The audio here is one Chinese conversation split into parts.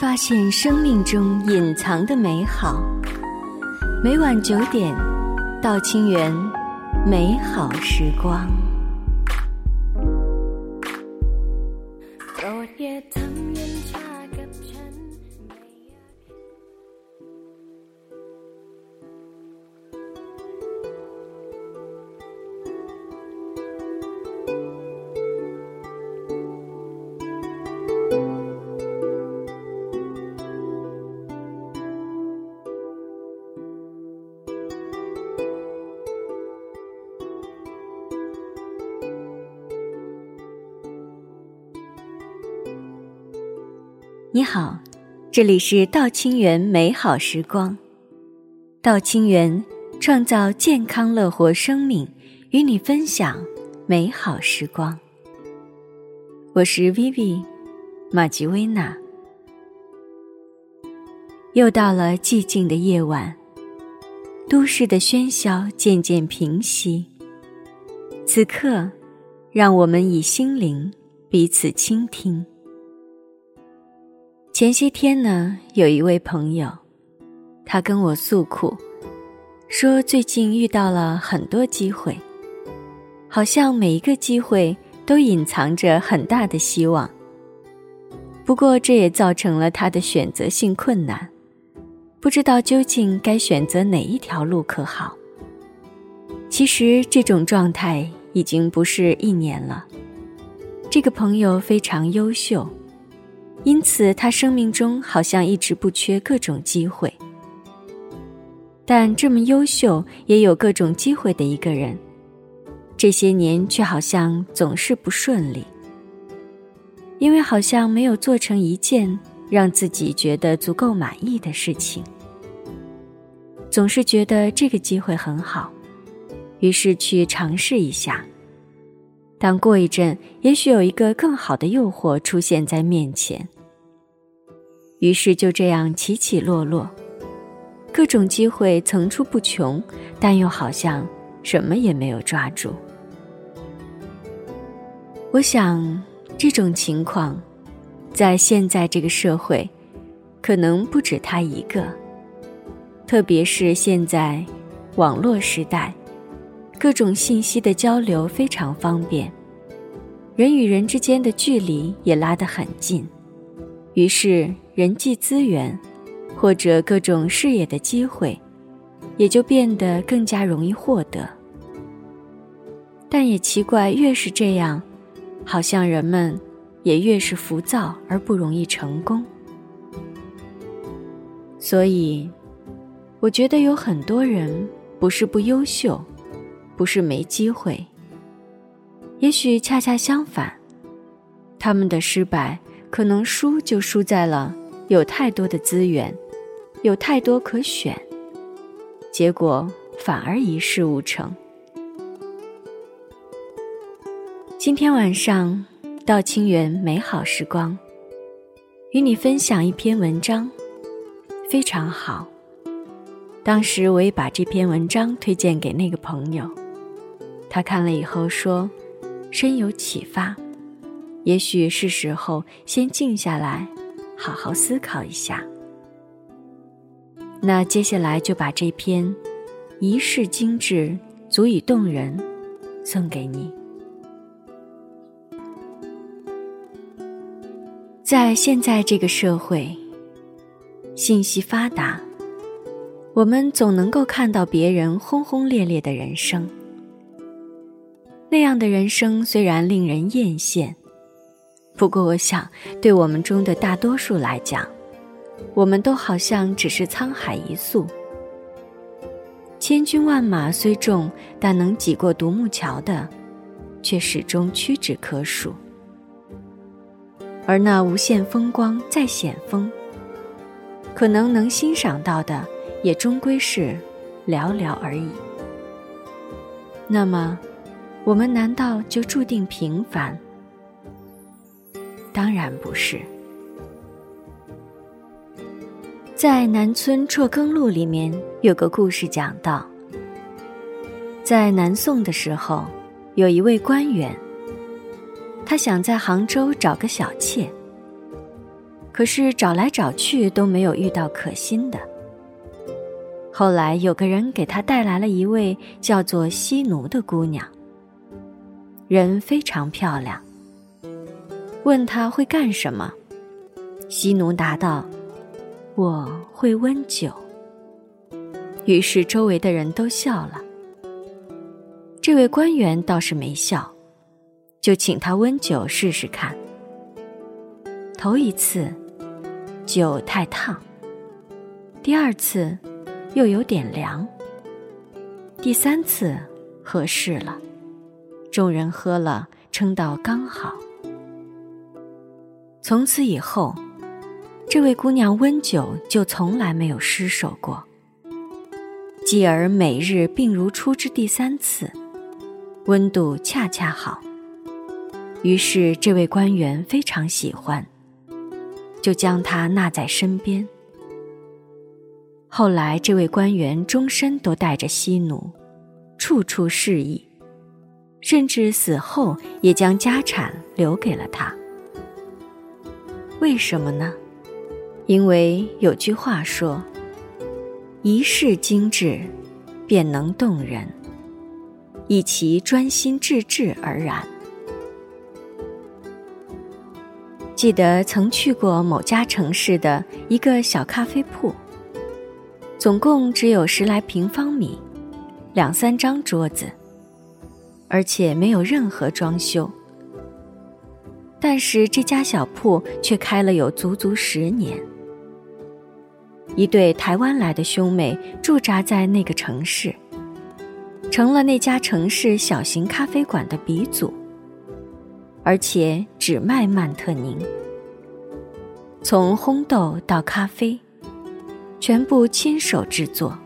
发现生命中隐藏的美好。每晚九点，到清源，美好时光。你好，这里是道清源美好时光。道清源创造健康乐活生命，与你分享美好时光。我是 Vivi 马吉薇娜。又到了寂静的夜晚，都市的喧嚣渐渐平息。此刻，让我们以心灵彼此倾听。前些天呢，有一位朋友，他跟我诉苦，说最近遇到了很多机会，好像每一个机会都隐藏着很大的希望。不过这也造成了他的选择性困难，不知道究竟该选择哪一条路可好。其实这种状态已经不是一年了。这个朋友非常优秀。因此，他生命中好像一直不缺各种机会。但这么优秀，也有各种机会的一个人，这些年却好像总是不顺利。因为好像没有做成一件让自己觉得足够满意的事情，总是觉得这个机会很好，于是去尝试一下。但过一阵，也许有一个更好的诱惑出现在面前，于是就这样起起落落，各种机会层出不穷，但又好像什么也没有抓住。我想，这种情况，在现在这个社会，可能不止他一个，特别是现在网络时代。各种信息的交流非常方便，人与人之间的距离也拉得很近，于是人际资源或者各种事业的机会也就变得更加容易获得。但也奇怪，越是这样，好像人们也越是浮躁而不容易成功。所以，我觉得有很多人不是不优秀。不是没机会，也许恰恰相反，他们的失败可能输就输在了有太多的资源，有太多可选，结果反而一事无成。今天晚上到清源美好时光，与你分享一篇文章，非常好。当时我也把这篇文章推荐给那个朋友。他看了以后说：“深有启发，也许是时候先静下来，好好思考一下。”那接下来就把这篇“一世精致，足以动人”送给你。在现在这个社会，信息发达，我们总能够看到别人轰轰烈烈的人生。那样的人生虽然令人艳羡，不过我想，对我们中的大多数来讲，我们都好像只是沧海一粟。千军万马虽众，但能挤过独木桥的，却始终屈指可数。而那无限风光再险峰，可能能欣赏到的，也终归是寥寥而已。那么。我们难道就注定平凡？当然不是。在《南村辍耕录》里面有个故事讲到，在南宋的时候，有一位官员，他想在杭州找个小妾，可是找来找去都没有遇到可心的。后来有个人给他带来了一位叫做西奴的姑娘，人非常漂亮。问他会干什么，西奴答道：“我会温酒。”于是周围的人都笑了。这位官员倒是没笑，就请他温酒试试看。头一次，酒太烫；第二次，又有点凉；第三次，合适了。众人喝了，称道刚好。从此以后，这位姑娘温酒就从来没有失手过。继而每日病如初之第三次，温度恰恰好。于是这位官员非常喜欢，就将她纳在身边。后来这位官员终身都带着西奴，处处侍意，甚至死后也将家产留给了他。为什么呢？因为有句话说。一世精致，便能动人；以其专心致志而然。记得曾去过某家城市的一个小咖啡铺，总共只有十来平方米，两三张桌子，而且没有任何装修。但是这家小铺却开了有足足十年。一对台湾来的兄妹驻扎在那个城市，成了那家城市小型咖啡馆的鼻祖，而且只卖曼特宁。从烘豆到咖啡，全部亲手制作。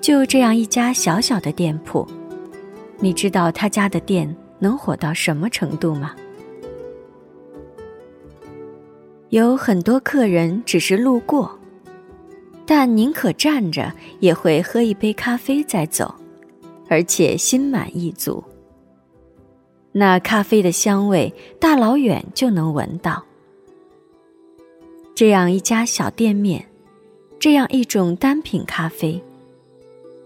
就这样一家小小的店铺，你知道他家的店能火到什么程度吗？有很多客人只是路过，但宁可站着也会喝一杯咖啡再走，而且心满意足。那咖啡的香味大老远就能闻到。这样一家小店面，这样一种单品咖啡，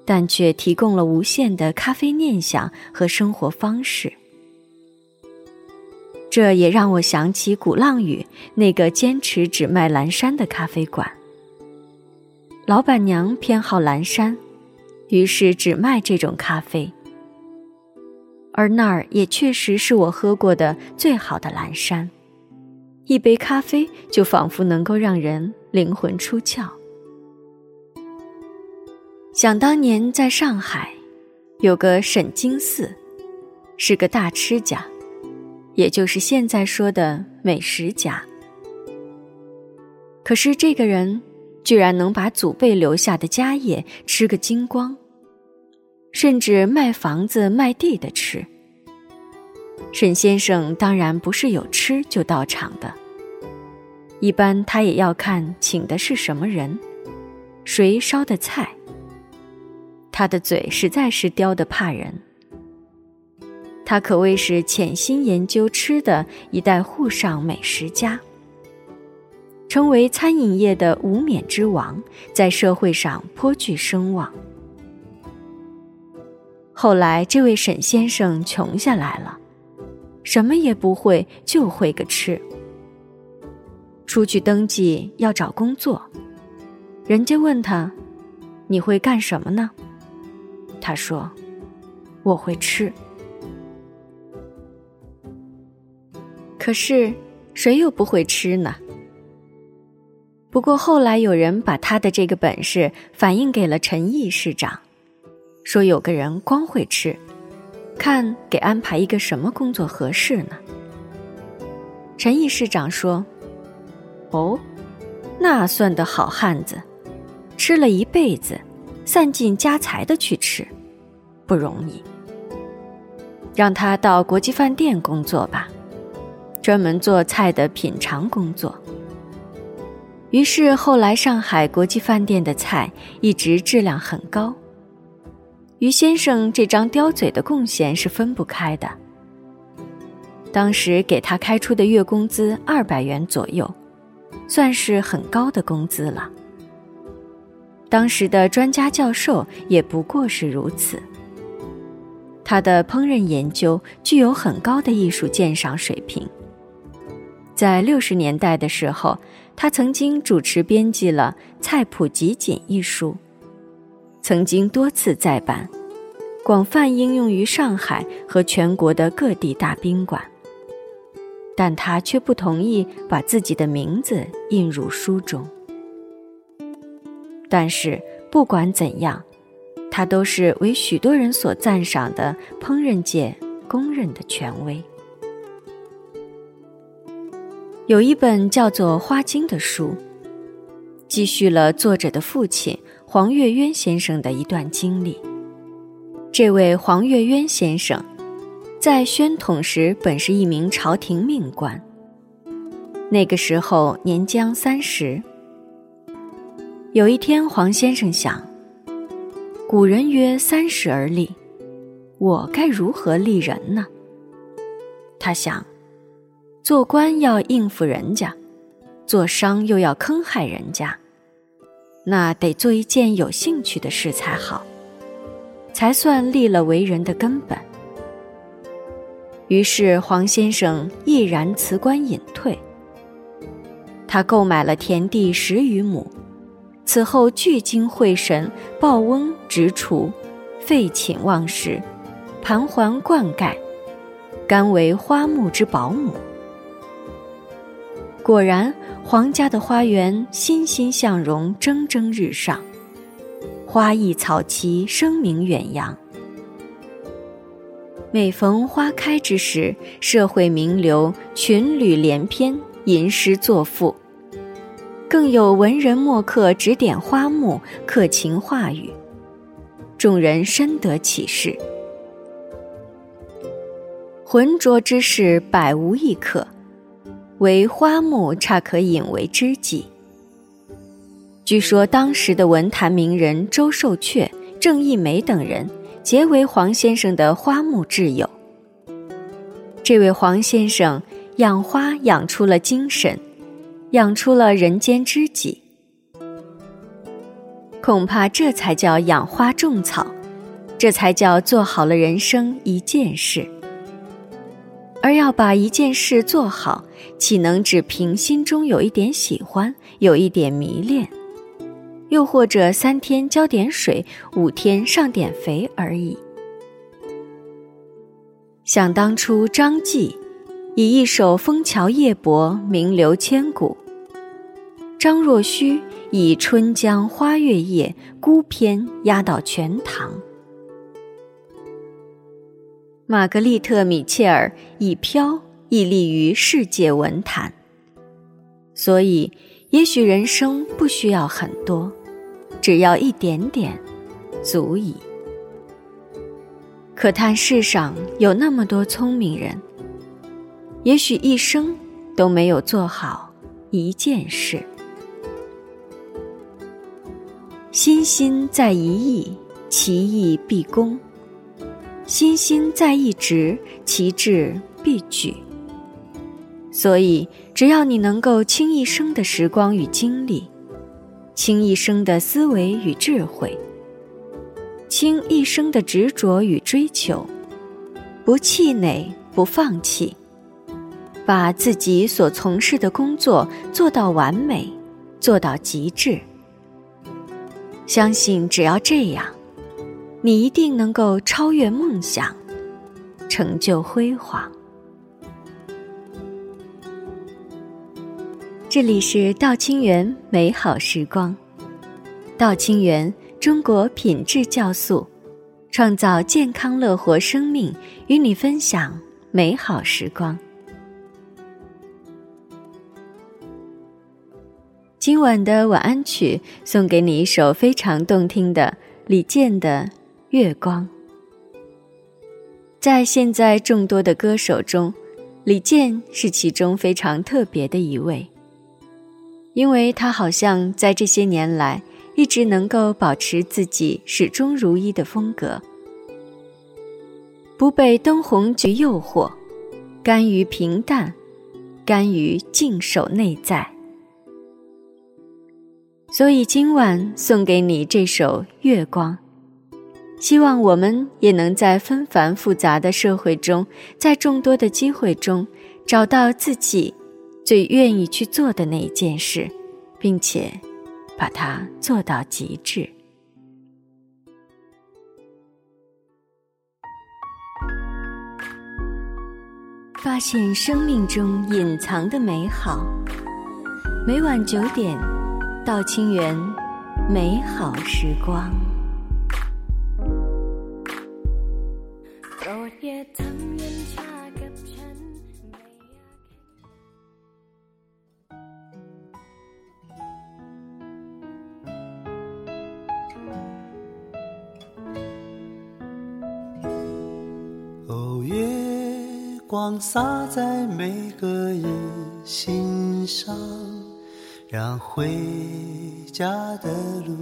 但却提供了无限的咖啡念想和生活方式。这也让我想起鼓浪屿那个坚持只卖蓝山的咖啡馆。老板娘偏好蓝山，于是只卖这种咖啡。而那儿也确实是我喝过的最好的蓝山，一杯咖啡就仿佛能够让人灵魂出窍。想当年在上海，有个沈经寺，是个大吃家。也就是现在说的美食家，可是这个人居然能把祖辈留下的家业吃个精光，甚至卖房子卖地的吃。沈先生当然不是有吃就到场的，一般他也要看请的是什么人，谁烧的菜。他的嘴实在是刁得怕人。他可谓是潜心研究吃的一代沪上美食家，成为餐饮业的无冕之王，在社会上颇具声望。后来，这位沈先生穷下来了，什么也不会，就会个吃。出去登记要找工作，人家问他：“你会干什么呢？”他说：“我会吃。”可是，谁又不会吃呢？不过后来有人把他的这个本事反映给了陈毅市长，说有个人光会吃，看给安排一个什么工作合适呢？陈毅市长说：“哦，那算得好汉子，吃了一辈子，散尽家财的去吃，不容易。让他到国际饭店工作吧。”专门做菜的品尝工作。于是后来上海国际饭店的菜一直质量很高。于先生这张刁嘴的贡献是分不开的。当时给他开出的月工资二百元左右，算是很高的工资了。当时的专家教授也不过是如此。他的烹饪研究具有很高的艺术鉴赏水平。在六十年代的时候，他曾经主持编辑了《菜谱集锦》一书，曾经多次再版，广泛应用于上海和全国的各地大宾馆。但他却不同意把自己的名字印入书中。但是不管怎样，他都是为许多人所赞赏的烹饪界公认的权威。有一本叫做《花经》的书，记叙了作者的父亲黄月渊先生的一段经历。这位黄月渊先生，在宣统时本是一名朝廷命官。那个时候年将三十。有一天，黄先生想：古人曰三十而立，我该如何立人呢？他想。做官要应付人家，做商又要坑害人家，那得做一件有兴趣的事才好，才算立了为人的根本。于是黄先生毅然辞官隐退。他购买了田地十余亩，此后聚精会神，报翁植锄，废寝忘食，盘桓灌溉，甘为花木之保姆。果然，皇家的花园欣欣向荣，蒸蒸日上，花艺草奇，声名远扬。每逢花开之时，社会名流群旅连篇，吟诗作赋，更有文人墨客指点花木，刻情画语，众人深得启示。浑浊之事，百无一可。为花木差可引为知己。据说当时的文坛名人周寿阙、郑义梅等人，皆为黄先生的花木挚友。这位黄先生养花养出了精神，养出了人间知己。恐怕这才叫养花种草，这才叫做好了人生一件事。而要把一件事做好，岂能只凭心中有一点喜欢，有一点迷恋，又或者三天浇点水，五天上点肥而已？想当初，张继以一首《枫桥夜泊》名留千古；张若虚以《春江花月夜》孤篇压倒全唐。玛格丽特·米切尔以飘屹立于世界文坛，所以也许人生不需要很多，只要一点点，足矣。可叹世上有那么多聪明人，也许一生都没有做好一件事。心心在一意，其意必功。心心在一直，其志必举。所以，只要你能够倾一生的时光与精力，倾一生的思维与智慧，倾一生的执着与追求，不气馁，不放弃，把自己所从事的工作做到完美，做到极致。相信，只要这样。你一定能够超越梦想，成就辉煌。这里是道清源美好时光，道清源中国品质酵素，创造健康乐活生命，与你分享美好时光。今晚的晚安曲送给你一首非常动听的李健的。月光，在现在众多的歌手中，李健是其中非常特别的一位，因为他好像在这些年来一直能够保持自己始终如一的风格，不被灯红局诱惑，甘于平淡，甘于静守内在。所以今晚送给你这首《月光》，希望我们也能在纷繁复杂的社会中，在众多的机会中，找到自己最愿意去做的那一件事，并且把它做到极致。发现生命中隐藏的美好。每晚九点，到清源，美好时光。光洒在每个人心上，让回家的路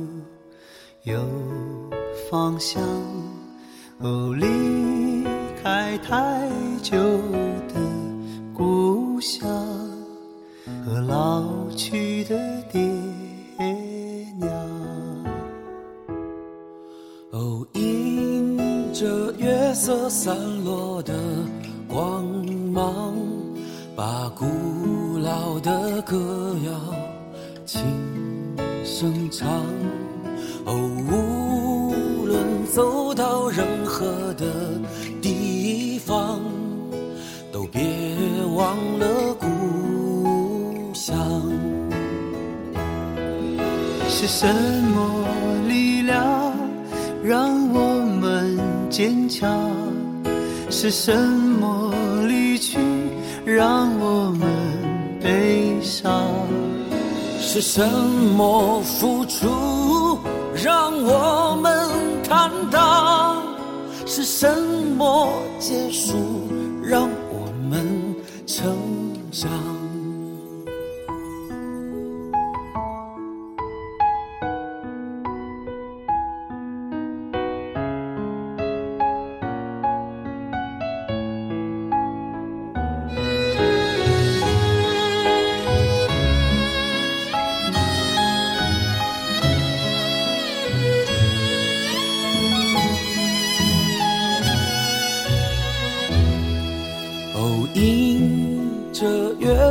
有方向。哦，离开太久的故乡和老去的爹娘。哦，迎着月色散落的。光芒把古老的歌谣轻声唱。哦，无论走到忘了故乡。是什么力量让我们坚强？是什么离去让我们悲伤？是什么付出让我们坦荡？是什么结束让我们成长？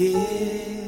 爹。